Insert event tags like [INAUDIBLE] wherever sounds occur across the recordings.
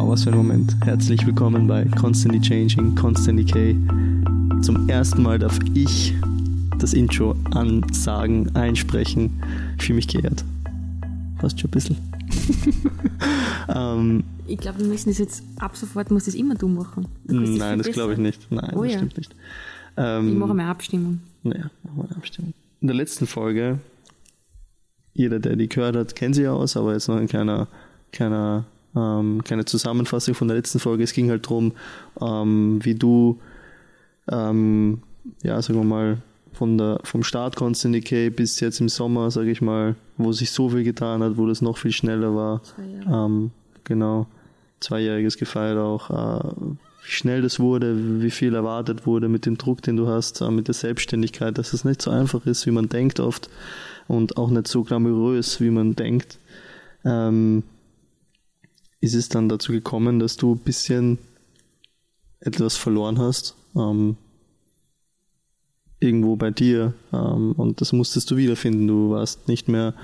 Wow, was für ein Moment. Herzlich willkommen bei Constantly Changing, Constantly K. Zum ersten Mal darf ich das Intro ansagen, einsprechen. Ich fühle mich geehrt. Fast schon ein bisschen. [LAUGHS] ähm, ich glaube, wir müssen das jetzt ab sofort, muss das immer du machen. Nein, das, glaube ich nicht. Nein, oh, das ja. stimmt nicht. Ähm, ich mache eine Abstimmung. Naja, machen wir eine Abstimmung. In der letzten Folge, jeder, der die gehört hat, kennt sie ja aus, aber jetzt noch ein kleiner, kleiner ähm, kleine Zusammenfassung von der letzten Folge. Es ging halt darum, ähm, wie du, ähm, ja, sagen wir mal, von der, vom Start Constant Decay bis jetzt im Sommer, sage ich mal, wo sich so viel getan hat, wo das noch viel schneller war. Ähm, genau, zweijähriges gefeiert auch. Äh, wie schnell das wurde, wie viel erwartet wurde mit dem Druck, den du hast, äh, mit der Selbstständigkeit, dass es nicht so einfach ist, wie man denkt oft und auch nicht so glamourös, wie man denkt. Ähm, ist es dann dazu gekommen, dass du ein bisschen etwas verloren hast, ähm, irgendwo bei dir, ähm, und das musstest du wiederfinden. Du warst nicht mehr,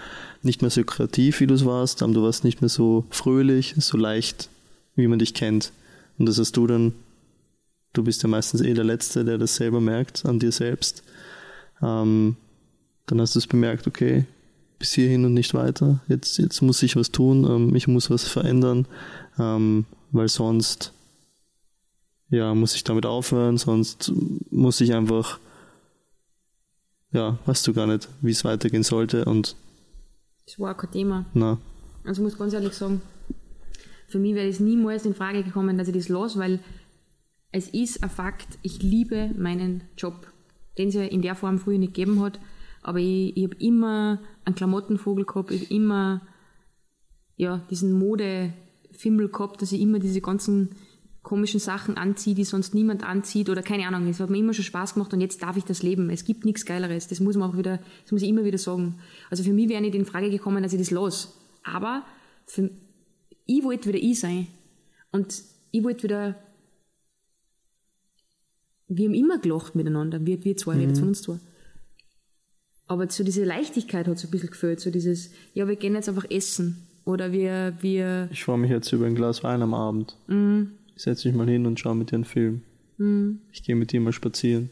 nicht mehr so kreativ, wie du es warst, du warst nicht mehr so fröhlich, so leicht, wie man dich kennt. Und das hast du dann, du bist ja meistens eh der Letzte, der das selber merkt, an dir selbst. Ähm, dann hast du es bemerkt, okay, bis hierhin und nicht weiter. Jetzt, jetzt muss ich was tun, ähm, ich muss was verändern, ähm, weil sonst ja, muss ich damit aufhören, sonst muss ich einfach, ja, weißt du gar nicht, wie es weitergehen sollte und das war kein Thema. Na. Also ich muss ganz ehrlich sagen, für mich wäre es niemals in Frage gekommen, dass ich das los, weil es ist ein Fakt, ich liebe meinen Job, den es ja in der Form früher nicht gegeben hat. Aber ich, ich habe immer einen Klamottenvogel gehabt, ich habe immer ja, diesen Modefimmel gehabt, dass ich immer diese ganzen komischen Sachen anziehe, die sonst niemand anzieht oder keine Ahnung. Es hat mir immer schon Spaß gemacht und jetzt darf ich das leben. Es gibt nichts Geileres. Das muss man auch wieder, das muss ich immer wieder sagen. Also für mich wäre nicht in Frage gekommen, dass ich das los. Aber für, ich wollte wieder ich sein. Und ich wollte wieder, wir haben immer gelacht miteinander, wir, wir zwei, mhm. wir von uns zwei. Aber so diese Leichtigkeit hat so ein bisschen gefällt, so dieses, ja, wir gehen jetzt einfach essen. Oder wir, wir. Ich freue mich jetzt über ein Glas Wein am Abend. Mm. Ich setze mich mal hin und schaue mit dir einen Film. Mm. Ich gehe mit dir mal spazieren.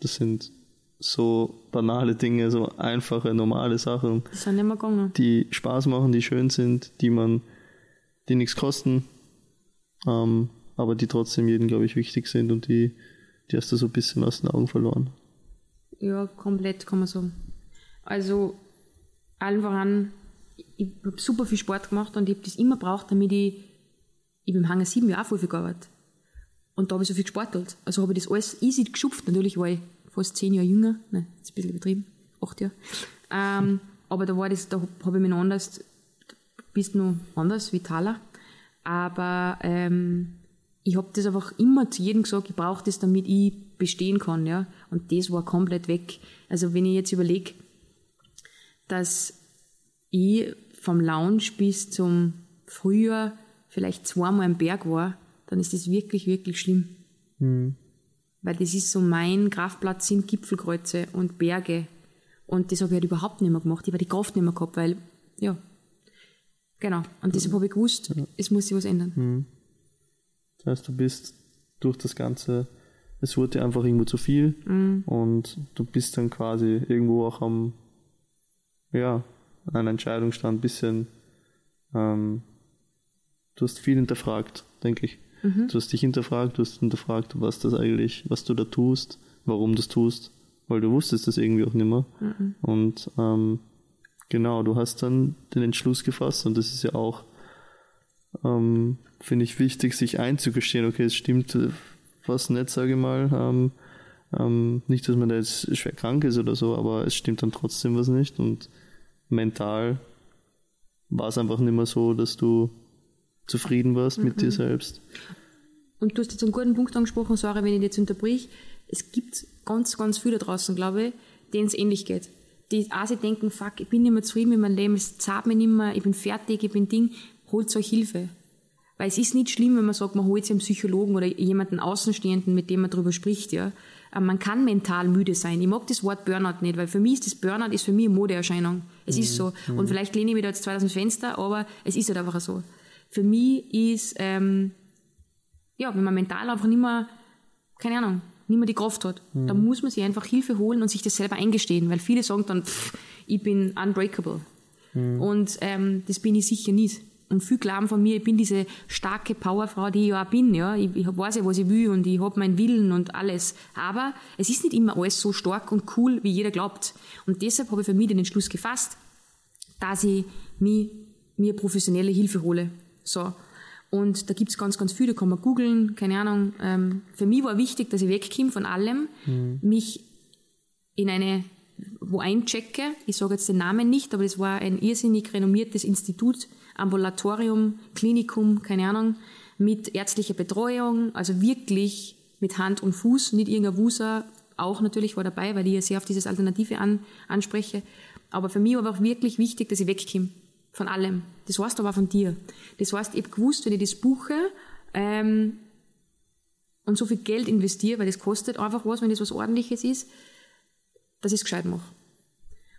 Das sind so banale Dinge, so einfache, normale Sachen. Die sind immer gegangen. Die Spaß machen, die schön sind, die man, die nichts kosten, ähm, aber die trotzdem jedem, glaube ich, wichtig sind und die, die hast du so ein bisschen aus den Augen verloren. Ja, komplett kann man sagen. Also allen voran, ich habe super viel Sport gemacht und ich habe das immer braucht, damit ich, ich habe im Hangar 7 Jahre voll viel gearbeitet. Und da habe ich so viel gesportelt. Also habe ich das alles easy geschupft. Natürlich war ich fast zehn Jahre jünger. Nein, das ist ein bisschen übertrieben. Acht Jahre. Ähm, aber da war das, da habe ich mich anders, bist noch anders, vitaler. Aber ähm, ich habe das einfach immer zu jedem gesagt, ich brauche das, damit ich bestehen kann, ja. Und das war komplett weg. Also wenn ich jetzt überlege, dass ich vom Lounge bis zum Frühjahr vielleicht zweimal am Berg war, dann ist das wirklich, wirklich schlimm. Mhm. Weil das ist so mein Kraftplatz sind Gipfelkreuze und Berge. Und das habe ich halt überhaupt nicht mehr gemacht. Ich habe die Kraft nicht mehr gehabt, weil, ja, genau. Und deshalb habe ich gewusst, es muss sich was ändern. Mhm. Das heißt, du bist durch das ganze es wurde einfach irgendwo zu viel mhm. und du bist dann quasi irgendwo auch am, ja, an einer Entscheidungsstand ein bisschen, ähm, du hast viel hinterfragt, denke ich. Mhm. Du hast dich hinterfragt, du hast hinterfragt, was das eigentlich, was du da tust, warum du das tust, weil du wusstest das irgendwie auch nicht mehr. Mhm. Und ähm, genau, du hast dann den Entschluss gefasst und das ist ja auch, ähm, finde ich, wichtig, sich einzugestehen, okay, es stimmt, was nicht, sage ich mal. Ähm, ähm, nicht, dass man da jetzt schwer krank ist oder so, aber es stimmt dann trotzdem was nicht. Und mental war es einfach nicht mehr so, dass du zufrieden warst mhm. mit dir mhm. selbst. Und du hast jetzt einen guten Punkt angesprochen, sorry, wenn ich jetzt unterbrich. Es gibt ganz, ganz viele da draußen, glaube ich, denen es ähnlich geht. Die auch sich denken, fuck, ich bin nicht mehr zufrieden mit meinem Leben, es zahlt mir nicht mehr, ich bin fertig, ich bin Ding, holt euch Hilfe. Weil es ist nicht schlimm, wenn man sagt, man holt sich einen Psychologen oder jemanden Außenstehenden, mit dem man darüber spricht, ja. Aber man kann mental müde sein. Ich mag das Wort Burnout nicht, weil für mich ist das Burnout ist für mich eine Modeerscheinung. Es mhm. ist so. Und vielleicht lehne ich mich da jetzt 2000 Fenster, aber es ist halt einfach so. für mich ist, ähm, ja, wenn man mental einfach nicht mehr, keine Ahnung, nicht mehr die Kraft hat, mhm. dann muss man sich einfach Hilfe holen und sich das selber eingestehen, weil viele sagen dann, pff, ich bin unbreakable. Mhm. Und ähm, das bin ich sicher nicht. Und viel glauben von mir, ich bin diese starke Powerfrau, die ich ja auch bin. Ja. Ich, ich weiß ja, was ich will und ich habe meinen Willen und alles. Aber es ist nicht immer alles so stark und cool, wie jeder glaubt. Und deshalb habe ich für mich den Entschluss gefasst, dass ich mich, mir professionelle Hilfe hole. So. Und da gibt es ganz, ganz viel, da kann man googeln, keine Ahnung. Ähm, für mich war wichtig, dass ich wegkomme von allem, mhm. mich in eine wo einchecke, ich sage jetzt den Namen nicht, aber das war ein irrsinnig renommiertes Institut, Ambulatorium, Klinikum, keine Ahnung, mit ärztlicher Betreuung, also wirklich mit Hand und Fuß, nicht irgendein Wuser, auch natürlich war dabei, weil ich ja sehr auf dieses Alternative an, anspreche. Aber für mich war auch wirklich wichtig, dass ich wegkomme. Von allem. Das heißt aber auch von dir. Das heißt, ich habe gewusst, wenn ich das buche ähm, und so viel Geld investiere, weil das kostet einfach was, wenn das was Ordentliches ist, dass ich es gescheit mache.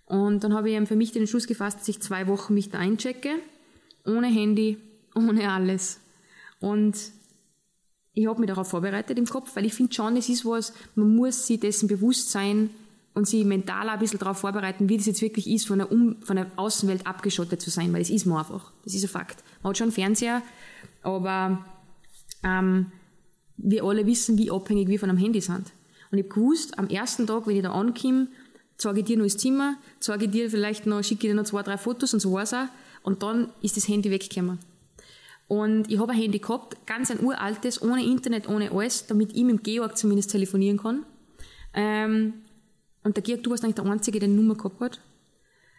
Und dann habe ich eben für mich den Entschluss gefasst, dass ich zwei Wochen mich da einchecke, ohne Handy, ohne alles. Und ich habe mich darauf vorbereitet im Kopf, weil ich finde schon, es ist was, man muss sich dessen bewusst sein und sich mental ein bisschen darauf vorbereiten, wie das jetzt wirklich ist, von der, um von der Außenwelt abgeschottet zu sein, weil es ist man einfach. Das ist ein Fakt. Man hat schon einen Fernseher, aber ähm, wir alle wissen, wie abhängig wir von einem Handy sind. Und ich habe gewusst, am ersten Tag, wenn ich da ankomme, zeige ich dir noch das Zimmer, zeige ich dir vielleicht noch, schicke ich dir noch zwei, drei Fotos und so war's auch. Und dann ist das Handy weggekommen. Und ich habe ein Handy gehabt, ganz ein uraltes, ohne Internet, ohne alles, damit ich mit dem Georg zumindest telefonieren kann. Ähm, und der Georg, du warst eigentlich der Einzige, der eine Nummer gehabt hat.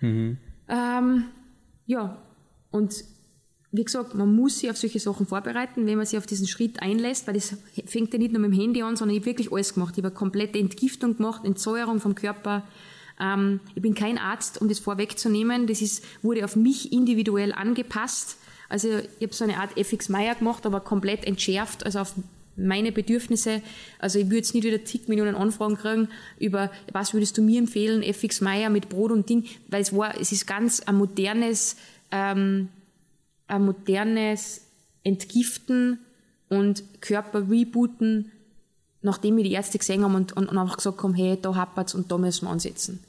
Mhm. Ähm, ja, und wie gesagt, man muss sich auf solche Sachen vorbereiten, wenn man sich auf diesen Schritt einlässt, weil das fängt ja nicht nur mit dem Handy an, sondern ich habe wirklich alles gemacht. Ich habe komplette Entgiftung gemacht, Entsäuerung vom Körper. Ähm, ich bin kein Arzt, um das vorwegzunehmen. Das ist, wurde auf mich individuell angepasst. Also ich habe so eine Art FX Meyer gemacht, aber komplett entschärft, also auf meine Bedürfnisse. Also ich würde jetzt nicht wieder zig Millionen Anfragen kriegen über, was würdest du mir empfehlen, FX Meyer mit Brot und Ding, weil es war, es ist ganz ein modernes, ähm, ein modernes Entgiften und Körper rebooten, nachdem wir die Ärzte gesehen haben und, und, und einfach gesagt haben, hey, da hapert's und da müssen wir ansetzen.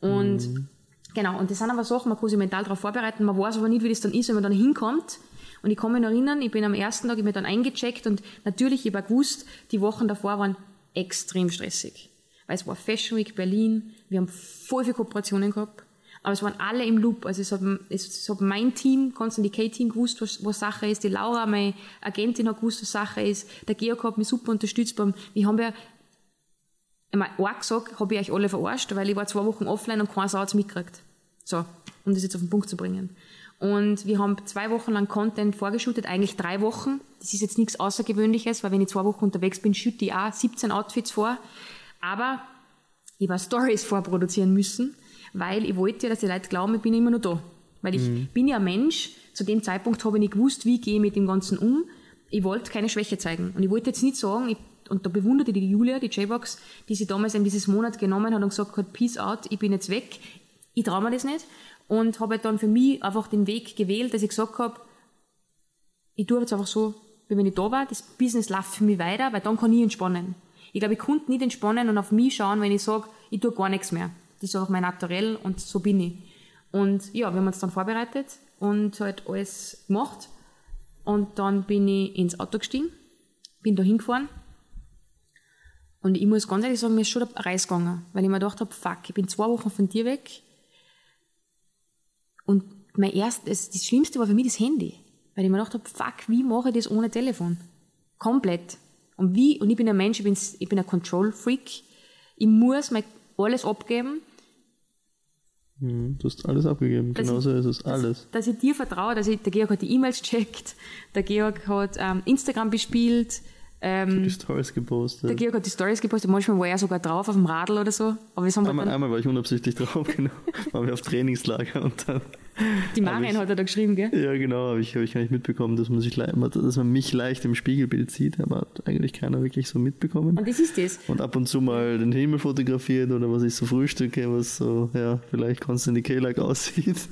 Und mhm. genau, und das sind aber Sachen, man kann sich mental darauf vorbereiten, man weiß aber nicht, wie das dann ist, wenn man dann hinkommt. Und ich kann mich noch erinnern, ich bin am ersten Tag, ich bin dann eingecheckt und natürlich, ich habe gewusst, die Wochen davor waren extrem stressig. Weil es war Fashion Week Berlin, wir haben voll viele Kooperationen gehabt. Aber es waren alle im Loop. Also es hat, es hat mein Team, Constant K-Team gewusst, was, was Sache ist. Die Laura, meine Agentin, hat gewusst, was Sache ist. Der Georg hat mich super unterstützt. Beim, wir haben ja, einmal auch gesagt, habe ich euch alle verarscht, weil ich war zwei Wochen offline und kein Satz mitgekriegt. So, um das jetzt auf den Punkt zu bringen. Und wir haben zwei Wochen lang Content vorgeschüttet, eigentlich drei Wochen. Das ist jetzt nichts Außergewöhnliches, weil wenn ich zwei Wochen unterwegs bin, schütte ich auch 17 Outfits vor. Aber ich war Stories vorproduzieren müssen weil ich wollte ja, dass die Leute glauben, ich bin immer noch da. Weil ich mhm. bin ja ein Mensch, zu dem Zeitpunkt habe ich nicht gewusst, wie gehe ich mit dem Ganzen um. Ich wollte keine Schwäche zeigen. Und ich wollte jetzt nicht sagen, ich, und da bewunderte die Julia, die J-Box, die sie damals in dieses Monat genommen hat und gesagt hat, peace out, ich bin jetzt weg. Ich traue mir das nicht. Und habe dann für mich einfach den Weg gewählt, dass ich gesagt habe, ich tue jetzt einfach so, wie wenn ich da war, das Business läuft für mich weiter, weil dann kann ich entspannen. Ich glaube, ich konnte nicht entspannen und auf mich schauen, wenn ich sage, ich tue gar nichts mehr das ist auch mein Naturell und so bin ich. Und ja, wir haben uns dann vorbereitet und halt alles gemacht. Und dann bin ich ins Auto gestiegen, bin da hingefahren. Und ich muss ganz ehrlich sagen, mir ist schon der Reis gegangen, weil ich mir gedacht habe, fuck, ich bin zwei Wochen von dir weg. Und mein erstes, das Schlimmste war für mich das Handy. Weil ich mir gedacht habe, fuck, wie mache ich das ohne Telefon? Komplett. Und wie, und ich bin ein Mensch, ich bin, ich bin ein Control-Freak. Ich muss mein alles abgeben du hast alles abgegeben, dass genauso ist es, alles. Dass, dass, ich dir vertraue, dass ich, der Georg hat die E-Mails checkt, der Georg hat ähm, Instagram bespielt. Ähm, die Stories gepostet. Der Georg hat die Stories gepostet, manchmal war er sogar drauf auf dem Radl oder so. Aber das haben einmal, einmal war ich unabsichtlich drauf, [LAUGHS] genau. waren wir auf Trainingslager und dann die Marion hat er da geschrieben, gell? Ja, genau, habe ich, hab ich gar nicht mitbekommen, dass man, sich, dass man mich leicht im Spiegelbild sieht, aber hat eigentlich keiner wirklich so mitbekommen. Und das ist das. Und ab und zu mal den Himmel fotografiert oder was ich so frühstücke, was so, ja, vielleicht Konstantin K-like [LAUGHS] aussieht.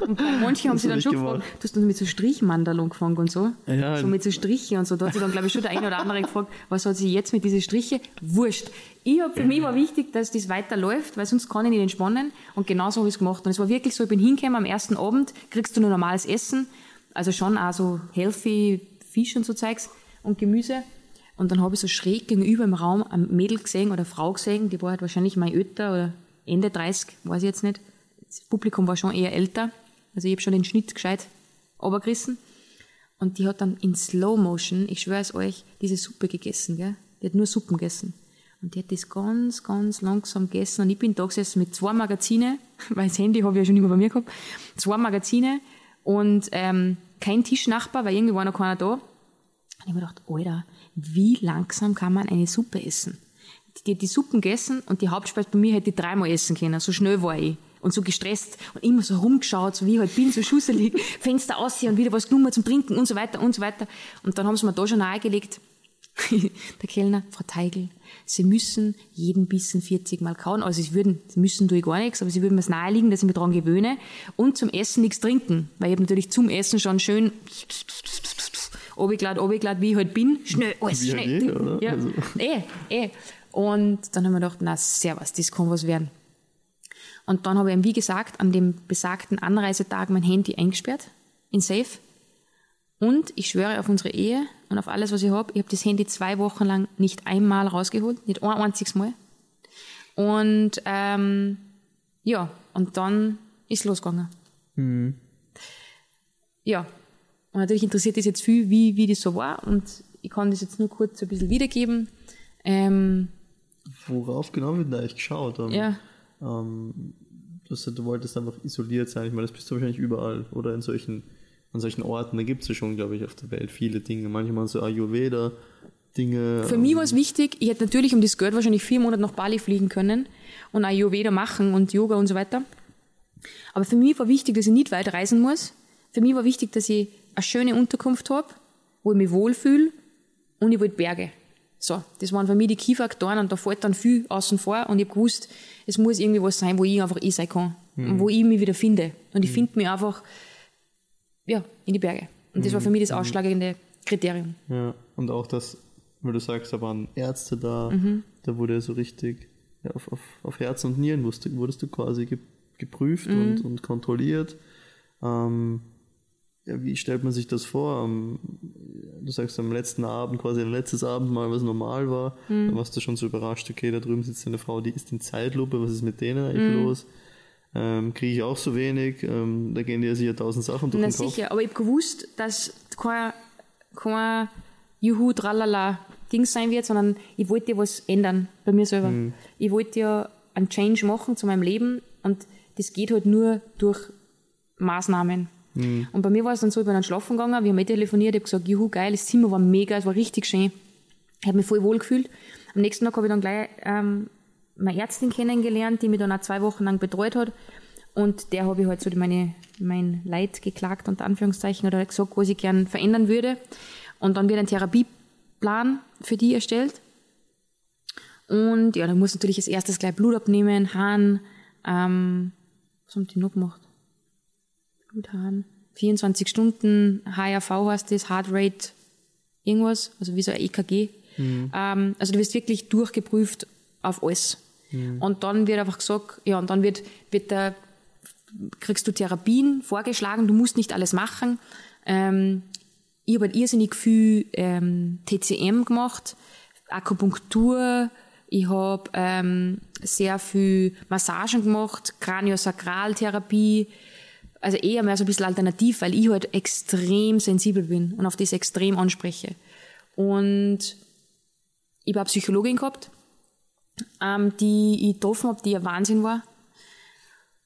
Und bei manchen haben sie dann schon gefragt, du hast dann mit so Strichmandel angefangen und so. Ja, so mit so Striche und so. Da hat sich dann, glaube ich, schon der eine oder andere gefragt, was hat sie jetzt mit diesen Striche? Wurscht. Ich hab, für mich war wichtig, dass das weiterläuft, weil sonst kann ich nicht entspannen. Und genauso habe ich es gemacht. Und es war wirklich so, ich bin hingekommen, am ersten Abend kriegst du nur normales Essen. Also schon auch so healthy Fisch und so Zeugs und Gemüse. Und dann habe ich so schräg gegenüber im Raum ein Mädel gesehen oder eine Frau gesehen, die war halt wahrscheinlich mein Ötter oder Ende 30, weiß ich jetzt nicht. Das Publikum war schon eher älter. Also ich habe schon den Schnitt gescheit runtergerissen. Und die hat dann in Slow Motion, ich schwöre es euch, diese Suppe gegessen, gell? Die hat nur Suppen gegessen. Und die hat das ganz, ganz langsam gegessen. Und ich bin da gesessen mit zwei Magazine, [LAUGHS] weil das Handy habe ich ja schon immer bei mir gehabt. Zwei Magazine und ähm, kein Tischnachbar, weil irgendwie war noch keiner da. Und ich habe mir gedacht, Alter, wie langsam kann man eine Suppe essen? Die hat die Suppen gegessen und die Hauptspeise bei mir hätte ich dreimal essen können. So schnell war ich. Und so gestresst und immer so rumgeschaut, so wie ich halt bin, so schusselig, [LAUGHS] Fenster aussehen und wieder was genommen zum Trinken und so weiter und so weiter. Und dann haben sie mir da schon nahegelegt, [LAUGHS] der Kellner, Frau Teigl, Sie müssen jeden Bissen 40 Mal kauen. Also sie würden, sie müssen tue ich gar nichts, aber sie würden mir es naheliegen, dass ich mich daran gewöhne. Und zum Essen nichts trinken. Weil ich habe natürlich zum Essen schon schön [TSK] obiglad, obiglad, wie ich halt bin. Schnell, alles Wie schnell. jeder, oder? Ja, Also. eh, eh. Und dann haben wir gedacht, na servus, das kann was werden. Und dann habe ich ihm, wie gesagt, an dem besagten Anreisetag mein Handy eingesperrt, in Safe. Und ich schwöre auf unsere Ehe und auf alles, was ich habe, ich habe das Handy zwei Wochen lang nicht einmal rausgeholt, nicht ein einziges Mal. Und ähm, ja, und dann ist losgegangen. Ja, und natürlich interessiert das jetzt viel, wie, wie das so war. Und ich kann das jetzt nur kurz ein bisschen wiedergeben. Ähm, Worauf genau wird da eigentlich geschaut? Ähm, ja, ähm, du, du wolltest einfach isoliert sein. Ich meine, das bist du wahrscheinlich überall oder in solchen, an solchen Orten. Da gibt es ja schon, glaube ich, auf der Welt viele Dinge. Manchmal so Ayurveda-Dinge. Für mich war es wichtig, ich hätte natürlich um das Geld wahrscheinlich vier Monate nach Bali fliegen können und Ayurveda machen und Yoga und so weiter. Aber für mich war wichtig, dass ich nicht weit reisen muss. Für mich war wichtig, dass ich eine schöne Unterkunft habe, wo ich mich wohlfühle und ich wollte Berge. So, das waren für mich die Key-Faktoren und da fällt dann viel außen vor und ich habe gewusst, es muss irgendwie was sein, wo ich einfach ich sein kann und wo ich mich wieder finde. Und ich finde mich einfach, ja, in die Berge. Und das war für mich das ausschlagende Kriterium. Ja, und auch das, weil du sagst, da waren Ärzte da, Mhm. da wurde so richtig ja, auf, auf, auf Herz und Nieren wurdest, du- wurdest du quasi ge, geprüft Mhm. und, und kontrolliert. Ähm, ja, wie stellt man sich das vor? Du sagst am letzten Abend, quasi am letztes Abendmahl, was normal war, Mhm. da warst du schon so überrascht, okay, da drüben sitzt eine Frau, die ist in Zeitlupe, was ist mit denen eigentlich Mhm. los? Ähm, Kriege ich auch so wenig, ähm, da gehen dir sicher tausend Sachen durch Na den Kopf. sicher, aber ich habe gewusst, dass kein, kein Juhu, tralala Ding sein wird, sondern ich wollte ja was ändern bei mir selber. Ich wollte ja einen Change machen zu meinem Leben und das geht halt nur durch Maßnahmen. Und bei mir war es dann so, ich bin dann schlafen gegangen, wir haben eh telefoniert, ich habe gesagt, juhu, geil, das Zimmer war mega, es war richtig schön. Ich habe mich voll wohl gefühlt. Am nächsten Tag habe ich dann gleich ähm, meine Ärztin kennengelernt, die mich dann auch zwei Wochen lang betreut hat. Und der habe ich halt so meine, mein Leid geklagt, unter Anführungszeichen, oder gesagt, was ich gern verändern würde. Und dann wird ein Therapieplan für die erstellt. Und ja, dann muss natürlich als erstes gleich Blut abnehmen, Hahn, ähm, was haben die noch gemacht? Bluthahn, 24 Stunden, HRV heißt das, Heart Rate, irgendwas, also wie so ein EKG. Ähm, also du wirst wirklich durchgeprüft auf alles. Und dann wird einfach gesagt, ja, und dann wird, wird der, kriegst du Therapien vorgeschlagen, du musst nicht alles machen. Ähm, ich habe halt irrsinnig viel ähm, TCM gemacht, Akupunktur, ich habe ähm, sehr viel Massagen gemacht, Kraniosakraltherapie, also eher mehr so ein bisschen alternativ, weil ich halt extrem sensibel bin und auf das extrem anspreche. Und ich habe eine Psychologin gehabt, ähm, die ich getroffen habe, die ein Wahnsinn war.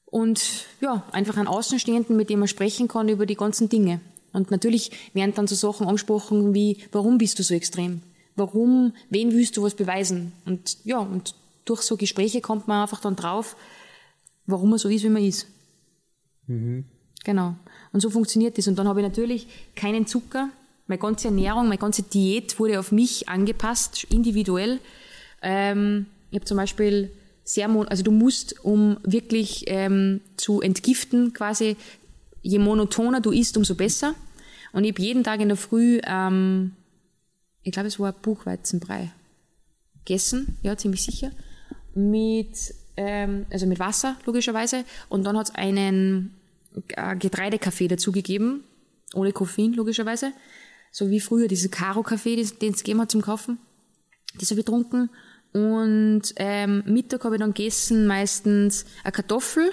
Und ja, einfach einen Außenstehenden, mit dem man sprechen kann über die ganzen Dinge. Und natürlich werden dann so Sachen angesprochen wie, warum bist du so extrem? Warum, wen willst du was beweisen? Und ja, und durch so Gespräche kommt man einfach dann drauf, warum man so ist, wie man ist. Genau. Und so funktioniert das. Und dann habe ich natürlich keinen Zucker. Meine ganze Ernährung, meine ganze Diät wurde auf mich angepasst, individuell. Ähm, ich habe zum Beispiel sehr, also du musst, um wirklich ähm, zu entgiften, quasi je monotoner du isst, umso besser. Und ich habe jeden Tag in der Früh, ähm, ich glaube, es war Buchweizenbrei gegessen, ja, ziemlich sicher, mit, ähm, also mit Wasser, logischerweise. Und dann hat es einen äh, Getreidekaffee dazugegeben, ohne Koffein, logischerweise. So wie früher, diese Karo-Kaffee, den es gegeben hat zum Kaufen. Das habe ich getrunken. Und ähm, Mittag habe ich dann gegessen meistens eine Kartoffel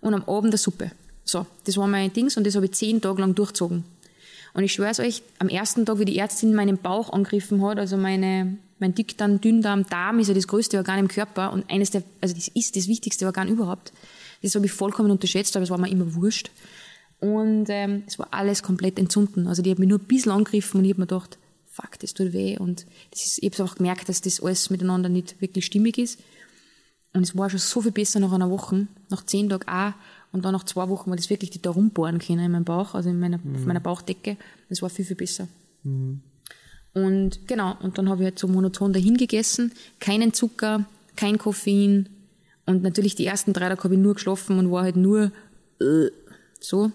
und am Abend eine Suppe. So, das war mein Dings und das habe ich zehn Tage lang durchgezogen. Und ich schwöre es euch, am ersten Tag, wie die Ärztin meinen Bauch angegriffen hat, also meine, mein Dickdarm, Dünndarm, Darm ist ja das größte Organ im Körper und eines der, also das ist das wichtigste Organ überhaupt. Das habe ich vollkommen unterschätzt, aber es war mir immer wurscht. Und ähm, es war alles komplett entzünden. Also die hat mich nur ein bisschen angegriffen und ich habe mir gedacht, fuck, das tut weh. Und das ist, ich habe einfach gemerkt, dass das alles miteinander nicht wirklich stimmig ist. Und es war schon so viel besser nach einer Woche, nach zehn Tagen auch. Und dann nach zwei Wochen war das wirklich die da rumbohren können in meinem Bauch, also in meiner, mhm. auf meiner Bauchdecke. Das war viel, viel besser. Mhm. Und genau, und dann habe ich halt so monoton dahin gegessen. Keinen Zucker, kein Koffein. Und natürlich die ersten drei Tage habe ich nur geschlafen und war halt nur äh, so.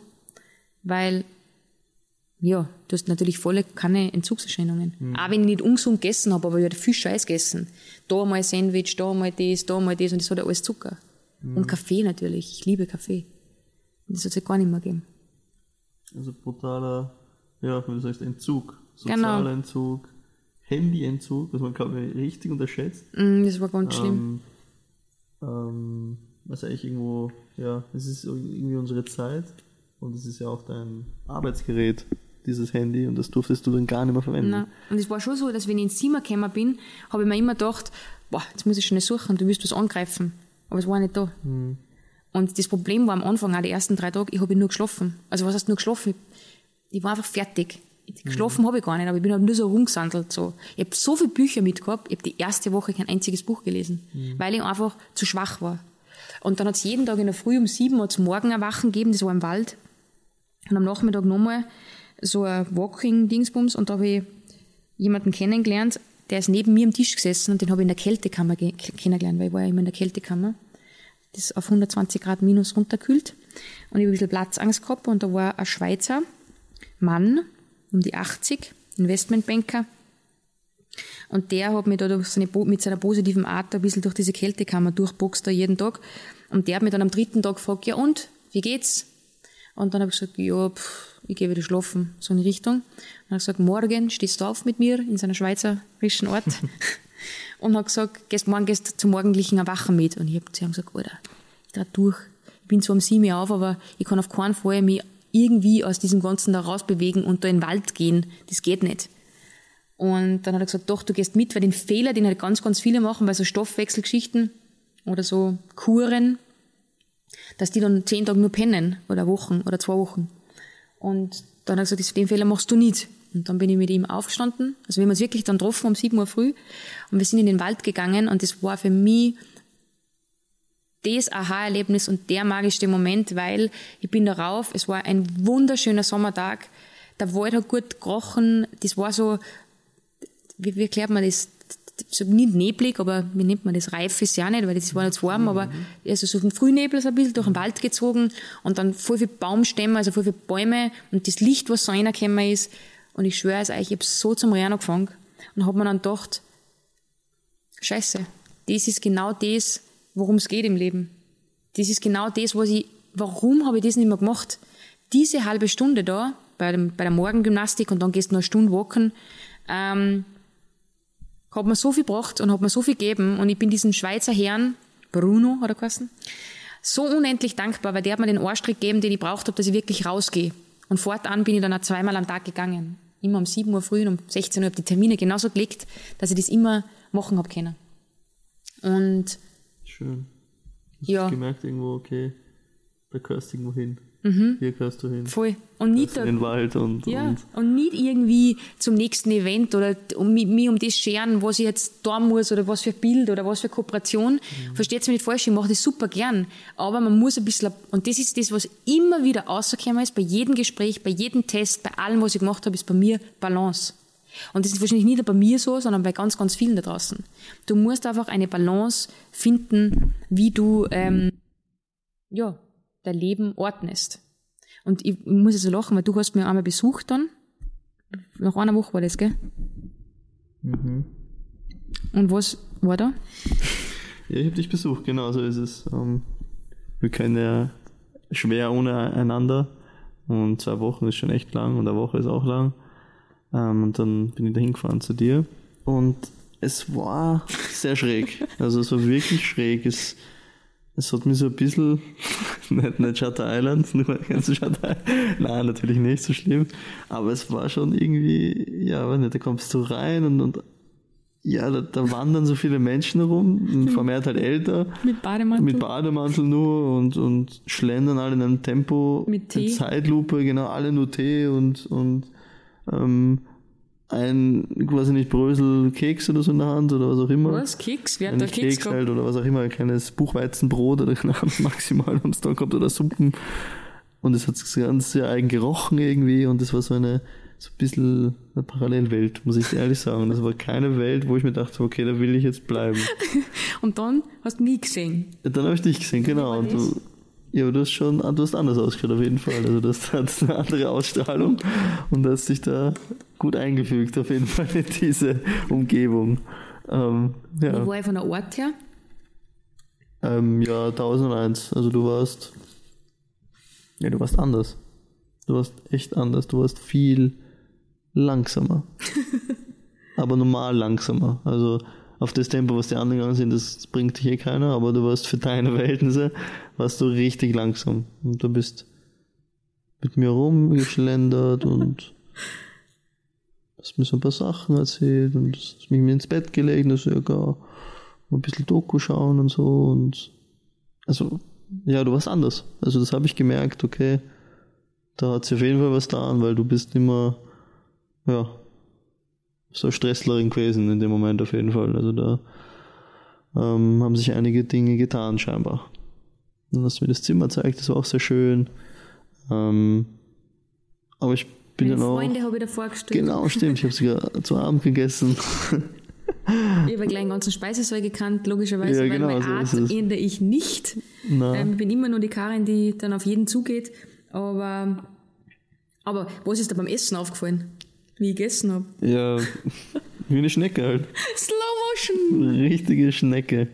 Weil, ja, du hast natürlich volle keine Entzugserscheinungen. Mhm. Auch wenn ich nicht ungesund gegessen habe, aber ich habe viel Scheiß gegessen. Da mal Sandwich, da mal das, da mal das und das hat ja alles Zucker. Mhm. Und Kaffee natürlich. Ich liebe Kaffee. Das hat es ja gar nicht mehr gegeben. Also brutaler, ja, wie du sagst, Entzug. Sozialer genau. Entzug, Handyentzug, was man, glaube ich, richtig unterschätzt. Mm, das war ganz schlimm. Ähm, ähm, was eigentlich irgendwo, ja, es ist irgendwie unsere Zeit und es ist ja auch dein Arbeitsgerät, dieses Handy, und das durftest du dann gar nicht mehr verwenden. Nein. Und es war schon so, dass wenn ich ins Zimmer gekommen bin, habe ich mir immer gedacht, boah, jetzt muss ich schnell suchen, du wirst was angreifen aber es war nicht da. Mhm. Und das Problem war am Anfang, auch die ersten drei Tage, ich habe nur geschlafen. Also was heißt nur geschlafen? Ich war einfach fertig. Geschlafen mhm. habe ich gar nicht, aber ich bin halt nur so rumgesandelt. So. Ich habe so viele Bücher mitgehabt, ich habe die erste Woche kein einziges Buch gelesen, mhm. weil ich einfach zu schwach war. Und dann hat es jeden Tag in der Früh um sieben Uhr zum Morgen erwachen gegeben, das war im Wald. Und am Nachmittag nochmal so ein Walking-Dingsbums und da habe ich jemanden kennengelernt, der ist neben mir am Tisch gesessen und den habe ich in der Kältekammer kennengelernt, weil ich war ja immer in der Kältekammer. Das ist auf 120 Grad minus runterkühlt. Und ich habe ein bisschen Platzangst gehabt und da war ein Schweizer Mann, um die 80, Investmentbanker. Und der hat mich da seine, mit seiner positiven Art ein bisschen durch diese Kältekammer durchboxt da jeden Tag. Und der hat mich dann am dritten Tag gefragt, ja und, wie geht's? Und dann habe ich gesagt, ja, pff, ich gehe wieder schlafen, so in die Richtung. Und er hat gesagt, morgen stehst du auf mit mir in seiner schweizerischen Ort. [LAUGHS] und hat gesagt, gehst morgen gehst zum morgendlichen Erwachen mit. Und ich habe zu ihm gesagt, Alter, ich drehe durch. Ich bin zwar um sieben auf, aber ich kann auf keinen Fall mich irgendwie aus diesem Ganzen da rausbewegen und da in den Wald gehen. Das geht nicht. Und dann hat er gesagt, doch, du gehst mit, weil den Fehler, den halt ganz, ganz viele machen, bei so Stoffwechselgeschichten oder so Kuren, dass die dann zehn Tage nur pennen oder Wochen oder zwei Wochen. Und dann hat er gesagt, den Fehler machst du nicht. Und dann bin ich mit ihm aufgestanden. Also wir haben uns wirklich dann getroffen um sieben Uhr früh und wir sind in den Wald gegangen und das war für mich das Aha-Erlebnis und der magischste Moment, weil ich bin darauf, es war ein wunderschöner Sommertag, der Wald hat gut gerochen, das war so, wie, wie erklärt man das, so nicht neblig, aber wie nennt man das? Reif ist ja nicht, weil das war jetzt warm, mhm. aber also so ein Frühnebel so ein bisschen durch den Wald gezogen und dann voll viele Baumstämme, also voll viele Bäume und das Licht, was so reingekommen ist. Und ich schwöre es euch, ich habe so zum Rennen angefangen und habe mir dann gedacht, Scheiße, das ist genau das, worum es geht im Leben. Das ist genau das, was ich, warum habe ich das nicht mehr gemacht? Diese halbe Stunde da, bei, dem, bei der Morgengymnastik und dann gehst du noch eine Stunde walken, ähm, hat mir so viel gebracht und hat mir so viel gegeben und ich bin diesem Schweizer Herrn, Bruno hat er geheißen, so unendlich dankbar, weil der hat mir den Ohrstrick gegeben, den ich braucht habe, dass ich wirklich rausgehe. Und fortan bin ich dann auch zweimal am Tag gegangen. Immer um 7 Uhr früh und um 16 Uhr habe die Termine genauso gelegt, dass ich das immer machen habe können. Und Schön. Hast ja. gemerkt irgendwo, okay, da gehörst du irgendwo hin. Mhm. Hier gehörst du hin. Voll. Und nicht in den Wald und, ja, und, und nicht irgendwie zum nächsten Event oder um mich um das scheren, was ich jetzt da muss oder was für Bild oder was für Kooperation. Mhm. Versteht mich nicht falsch, ich mache das super gern. Aber man muss ein bisschen, und das ist das, was immer wieder rausgekommen ist, bei jedem Gespräch, bei jedem Test, bei allem, was ich gemacht habe, ist bei mir Balance. Und das ist wahrscheinlich nicht nur bei mir so, sondern bei ganz, ganz vielen da draußen. Du musst einfach eine Balance finden, wie du, ähm, ja, dein Leben ordnest. Und ich muss jetzt so lachen, weil du hast mir einmal besucht dann. Nach einer Woche war das, gell? Mhm. Und was war da? [LAUGHS] Ja, ich habe dich besucht, genau so ist es. Ähm, wir können ja schwer ohne einander und zwei Wochen ist schon echt lang und eine Woche ist auch lang. Ähm, und dann bin ich da hingefahren zu dir und es war sehr schräg. Also es war wirklich schräg. Es, es hat mich so ein bisschen, [LAUGHS] nicht, nicht Shutter Island, [LAUGHS] nur du Shutter Island? Nein, natürlich nicht so schlimm. Aber es war schon irgendwie, ja, weiß nicht, da kommst du rein und, und ja, da, da wandern so viele Menschen herum, vermehrt halt älter. Mit Bademantel? Mit Bademantel nur und, und schlendern alle in einem Tempo. Mit Tee? Zeitlupe, genau, alle nur Tee und, und ähm, ein, quasi nicht Brösel Keks oder so in der Hand oder was auch immer. Was? Keks? Wer hat da Keks Keks gehabt? halt oder was auch immer, ein kleines Buchweizenbrot oder [LAUGHS] maximal, es da kommt, oder Suppen. Und es hat ganz sehr eigen gerochen irgendwie und es war so eine, so ein bisschen eine Parallelwelt, muss ich ehrlich sagen. Das war keine Welt, wo ich mir dachte, okay, da will ich jetzt bleiben. [LAUGHS] Und dann hast du mich gesehen. Ja, Dann habe ich dich gesehen, genau. Und das? du, ja, aber du hast schon, du hast anders ausgeschaut, auf jeden Fall. Also du hast, hattest [LAUGHS] eine andere Ausstrahlung und hast dich da gut eingefügt, auf jeden Fall in diese Umgebung. Ähm, ja. Wie war ich von der Ort her? Ähm, ja, 1001. Also du warst. Ja, du warst anders. Du warst echt anders. Du warst viel langsamer. [LAUGHS] aber normal langsamer. Also auf das Tempo, was die anderen gegangen sind, das bringt dich eh keiner, aber du warst für deine Verhältnisse, warst du richtig langsam. Und du bist mit mir rumgeschlendert und [LAUGHS] hast mir so ein paar Sachen erzählt und hast mich ins Bett gelegt, dass ja gar ein bisschen Doku schauen und so und also ja, du warst anders. Also das habe ich gemerkt, okay, da hat sich auf jeden Fall was da an, weil du bist immer ja so Stresslerin gewesen in dem Moment auf jeden Fall. Also da ähm, haben sich einige Dinge getan scheinbar. Dann hast du mir das Zimmer gezeigt, das war auch sehr schön. Ähm, aber ich bin Meine dann auch Freunde habe ich da vorgestellt. Genau, stimmt. Ich habe sogar zu Abend gegessen. Ich habe gleich den ganzen Speisesaal gekannt, logischerweise, Ja, weil genau, meine so Art ändere ich nicht. Ähm, ich bin immer nur die Karin, die dann auf jeden zugeht. Aber, aber was ist da beim Essen aufgefallen? Wie ich gegessen habe. ja, wie eine Schnecke halt. [LAUGHS] Slow Motion! Richtige Schnecke.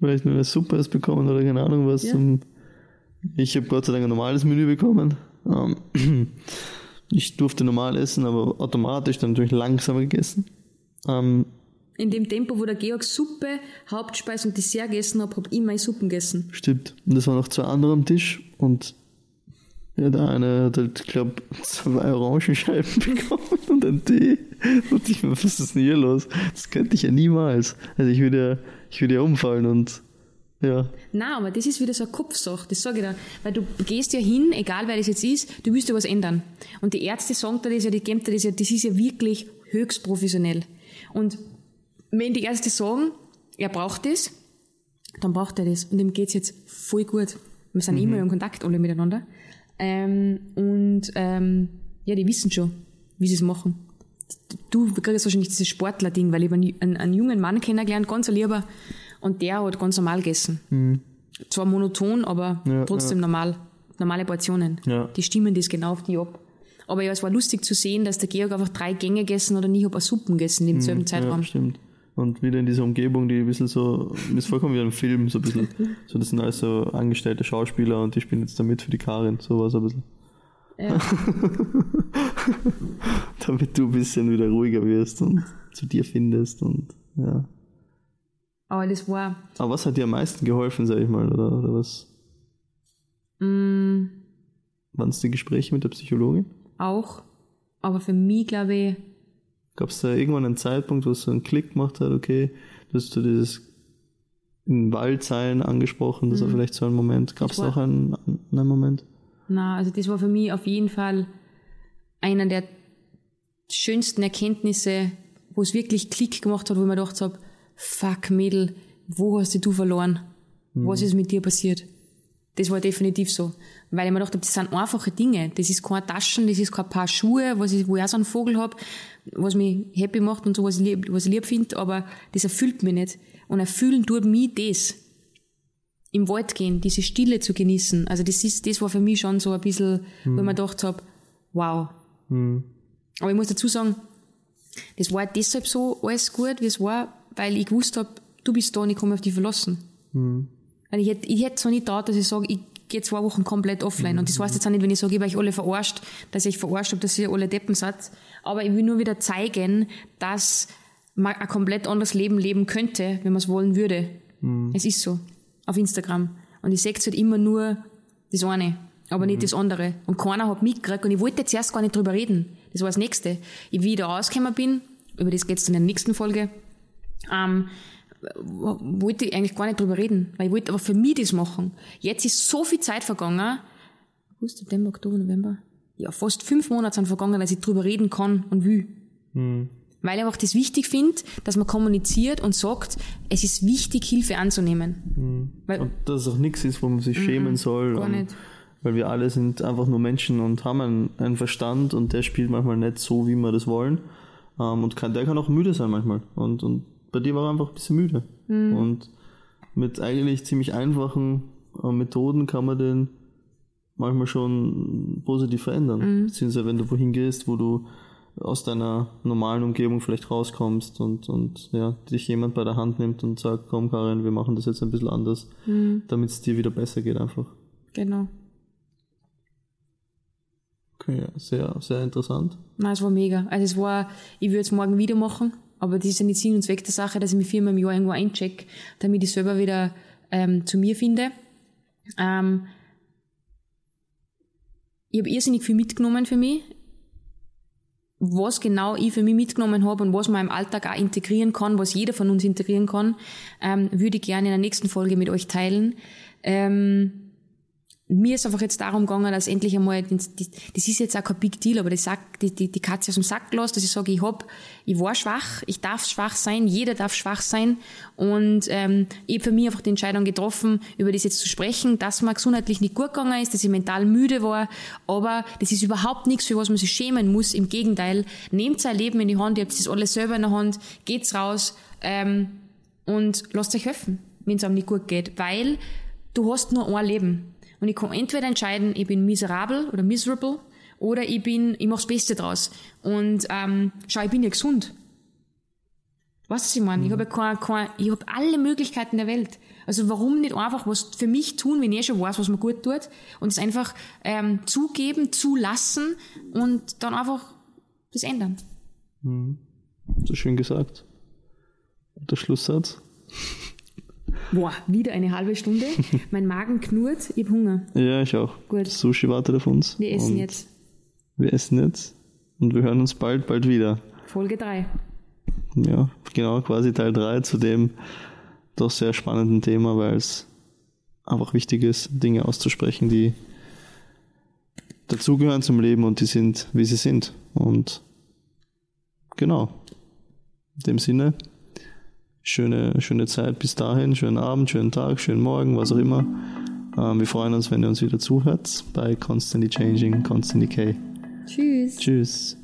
Vielleicht nur eine Suppe hast bekommen oder keine Ahnung was. Ja. Zum ich habe Gott sei Dank ein normales Menü bekommen. Ähm, [CLEARS THROAT] ich durfte normal essen, aber automatisch dann natürlich langsamer gegessen. Ähm, In dem Tempo, wo der Georg Suppe, Hauptspeise und Dessert gegessen hat, habe ich meine Suppen gegessen. Stimmt. Und es waren noch zwei andere am Tisch und ja, der eine hat halt, ich glaube, zwei Orangenscheiben [LAUGHS] bekommen und einen Tee. Und ich mir, was ist denn hier los? Das könnte ich ja niemals. Also ich würde ja, ich würde ja umfallen und ja, Nein, aber das ist wieder so eine Kopfsache, das sage ich dir. Weil du gehst ja hin, egal wer das jetzt ist, du willst ja was ändern. Und die Ärzte sagen dir das ja, die geben dir das ja, das ist ja wirklich höchst professionell. Und wenn die Ärzte sagen, er braucht das, dann braucht er das. Und ihm geht's jetzt voll gut. Wir sind immer in Kontakt alle miteinander. Ähm, und ähm, ja, die wissen schon, wie sie es machen. Du kriegst wahrscheinlich dieses Sportler-Ding, weil ich einen, einen, einen jungen Mann kennengelernt, ganz ein lieber, und der hat ganz normal gegessen. Zwar monoton, aber Ja, trotzdem normal. Normale Portionen. Ja. Die stimmen das genau auf die ab. Aber ja, es war lustig zu sehen, dass der Georg einfach drei Gänge gegessen hat und ich habe Suppen gegessen im selben Zeitraum. ja, stimmt. Und wieder in dieser Umgebung, die ein bisschen so, mir ist vollkommen wie ein Film, so ein bisschen. [LAUGHS] So, das sind alles so angestellte Schauspieler und die spielen jetzt damit für die Karin, sowas ein bisschen. Ja. [LAUGHS] Damit du ein bisschen wieder ruhiger wirst und zu dir findest und ja. Aber das war, Aber was hat dir am meisten geholfen, sag ich mal, oder, oder was? mm, Waren es die Gespräche mit der Psychologin? auch, aber für mich glaube ich, Gab es da irgendwann einen Zeitpunkt, wo es so einen Klick gemacht hat, okay, du hast du dieses in Waldzeilen angesprochen, das war vielleicht so ein Moment. Gab es auch einen, einen Moment? na, also das war für mich auf jeden Fall einer der schönsten Erkenntnisse, wo es wirklich Klick gemacht hat, wo ich mir gedacht habe, fuck Mädel, wo hast dich du verloren? Was ist mit dir passiert? Das war definitiv so. Weil ich mir gedacht habe, das sind einfache Dinge. Das ist keine Taschen, das ist kein Paar Schuhe, was ich, wo ich auch so einen Vogel hab, was mich happy macht und so, was ich lieb, was ich lieb finde, aber das erfüllt mich nicht. Und erfüllen tut mich das. im Wald gehen, diese Stille zu genießen. Also das ist, das war für mich schon so ein bisschen, mhm. wo ich mir gedacht habe, wow. Mhm. Aber ich muss dazu sagen, das war deshalb so alles gut, wie es war, weil ich gewusst habe, du bist da und ich mich auf dich verlassen. Mhm. Weil ich hätte, ich hätte zwar nicht da, dass ich sage, ich gehe zwei Wochen komplett offline. Mhm. Und das heißt jetzt auch nicht, wenn ich sage, ich habe euch alle verarscht, dass ich verarscht habe, dass ihr alle Deppen seid. Aber ich will nur wieder zeigen, dass man ein komplett anderes Leben leben könnte, wenn man es wollen würde. Mhm. Es ist so auf Instagram. Und ich sehe halt immer nur das eine, aber mhm. nicht das andere. Und keiner hat mitgekriegt und ich wollte jetzt erst gar nicht drüber reden. Das war das Nächste. Ich, wie ich da rausgekommen bin, über das geht es dann in der nächsten Folge, ähm, wollte ich eigentlich gar nicht drüber reden, weil ich wollte aber für mich das machen. Jetzt ist so viel Zeit vergangen, August, September, Oktober, November, ja, fast fünf Monate sind vergangen, dass ich drüber reden kann und will. Mhm weil ich einfach das wichtig finde, dass man kommuniziert und sagt, es ist wichtig, Hilfe anzunehmen. Mhm. Weil, und dass es auch nichts ist, wo man sich mhm, schämen soll. Gar nicht. Weil wir alle sind einfach nur Menschen und haben einen, einen, Verstand und der spielt manchmal nicht so, wie wir das wollen. Ähm, und kann, der kann auch müde sein manchmal. Und, und bei dir war er einfach ein bisschen müde. Mhm. Und mit eigentlich ziemlich einfachen äh, Methoden kann man den manchmal schon positiv verändern. Mhm. Beziehungsweise wenn du wohin gehst, wo du aus deiner normalen Umgebung vielleicht rauskommst und, und ja, dich jemand bei der Hand nimmt und sagt, komm Karin, wir machen das jetzt ein bisschen anders, mhm. damit es dir wieder besser geht einfach. Genau. Okay, ja, sehr, sehr interessant. Nein, es war mega. Also es war, ich würde es morgen wieder machen, aber das ist ja nicht Sinn und Zweck der Sache, dass ich mich viermal im Jahr irgendwo eincheck, damit ich selber wieder ähm, zu mir finde. Ähm, ich habe irrsinnig viel mitgenommen für mich was genau ich für mich mitgenommen habe und was man im Alltag auch integrieren kann, was jeder von uns integrieren kann, ähm, würde ich gerne in der nächsten Folge mit euch teilen. Ähm, mir ist einfach jetzt darum gegangen, dass endlich einmal, das, das ist jetzt auch kein Big Deal, aber die, Sack, die, die, die Katze aus dem Sack gelassen, dass ich sage, ich hab, ich war schwach, ich darf schwach sein, jeder darf schwach sein. Und ähm, ich habe für mich einfach die Entscheidung getroffen, über das jetzt zu sprechen, dass mir gesundheitlich nicht gut gegangen ist, dass ich mental müde war, aber das ist überhaupt nichts, für was man sich schämen muss, im Gegenteil, nehmt sein Leben in die Hand, ihr habt das alles selber in der Hand, geht's raus ähm, und lasst euch helfen, wenn es einem nicht gut geht, weil du hast nur ein Leben und ich kann entweder entscheiden, ich bin miserabel oder miserable oder ich bin, ich mache das Beste draus. Und ähm, schau, ich bin ja gesund. Weißt du, was ich meine? Mhm. Ich habe kein, kein, ich hab alle Möglichkeiten der Welt. Also warum nicht einfach was für mich tun, wenn ich schon weiß, was mir gut tut und es einfach ähm, zugeben, zulassen und dann einfach das ändern. Mhm. So schön gesagt. Der Schlusssatz. Boah, wieder eine halbe Stunde. [LAUGHS] mein Magen knurrt, ich habe Hunger. Ja, ich auch. Gut. Sushi wartet auf uns. Wir essen jetzt. Wir essen jetzt und wir hören uns bald, bald wieder. Folge 3. Ja, genau, quasi Teil 3 zu dem doch sehr spannenden Thema, weil es einfach wichtig ist, Dinge auszusprechen, die dazugehören zum Leben und die sind, wie sie sind. Und genau. In dem Sinne, schöne, schöne Zeit bis dahin, schönen Abend, schönen Tag, schönen Morgen, was auch immer. Ähm, wir freuen uns, wenn ihr uns wieder zuhört bei Constantly Changing, Constantly K. Tschüss. Tschüss.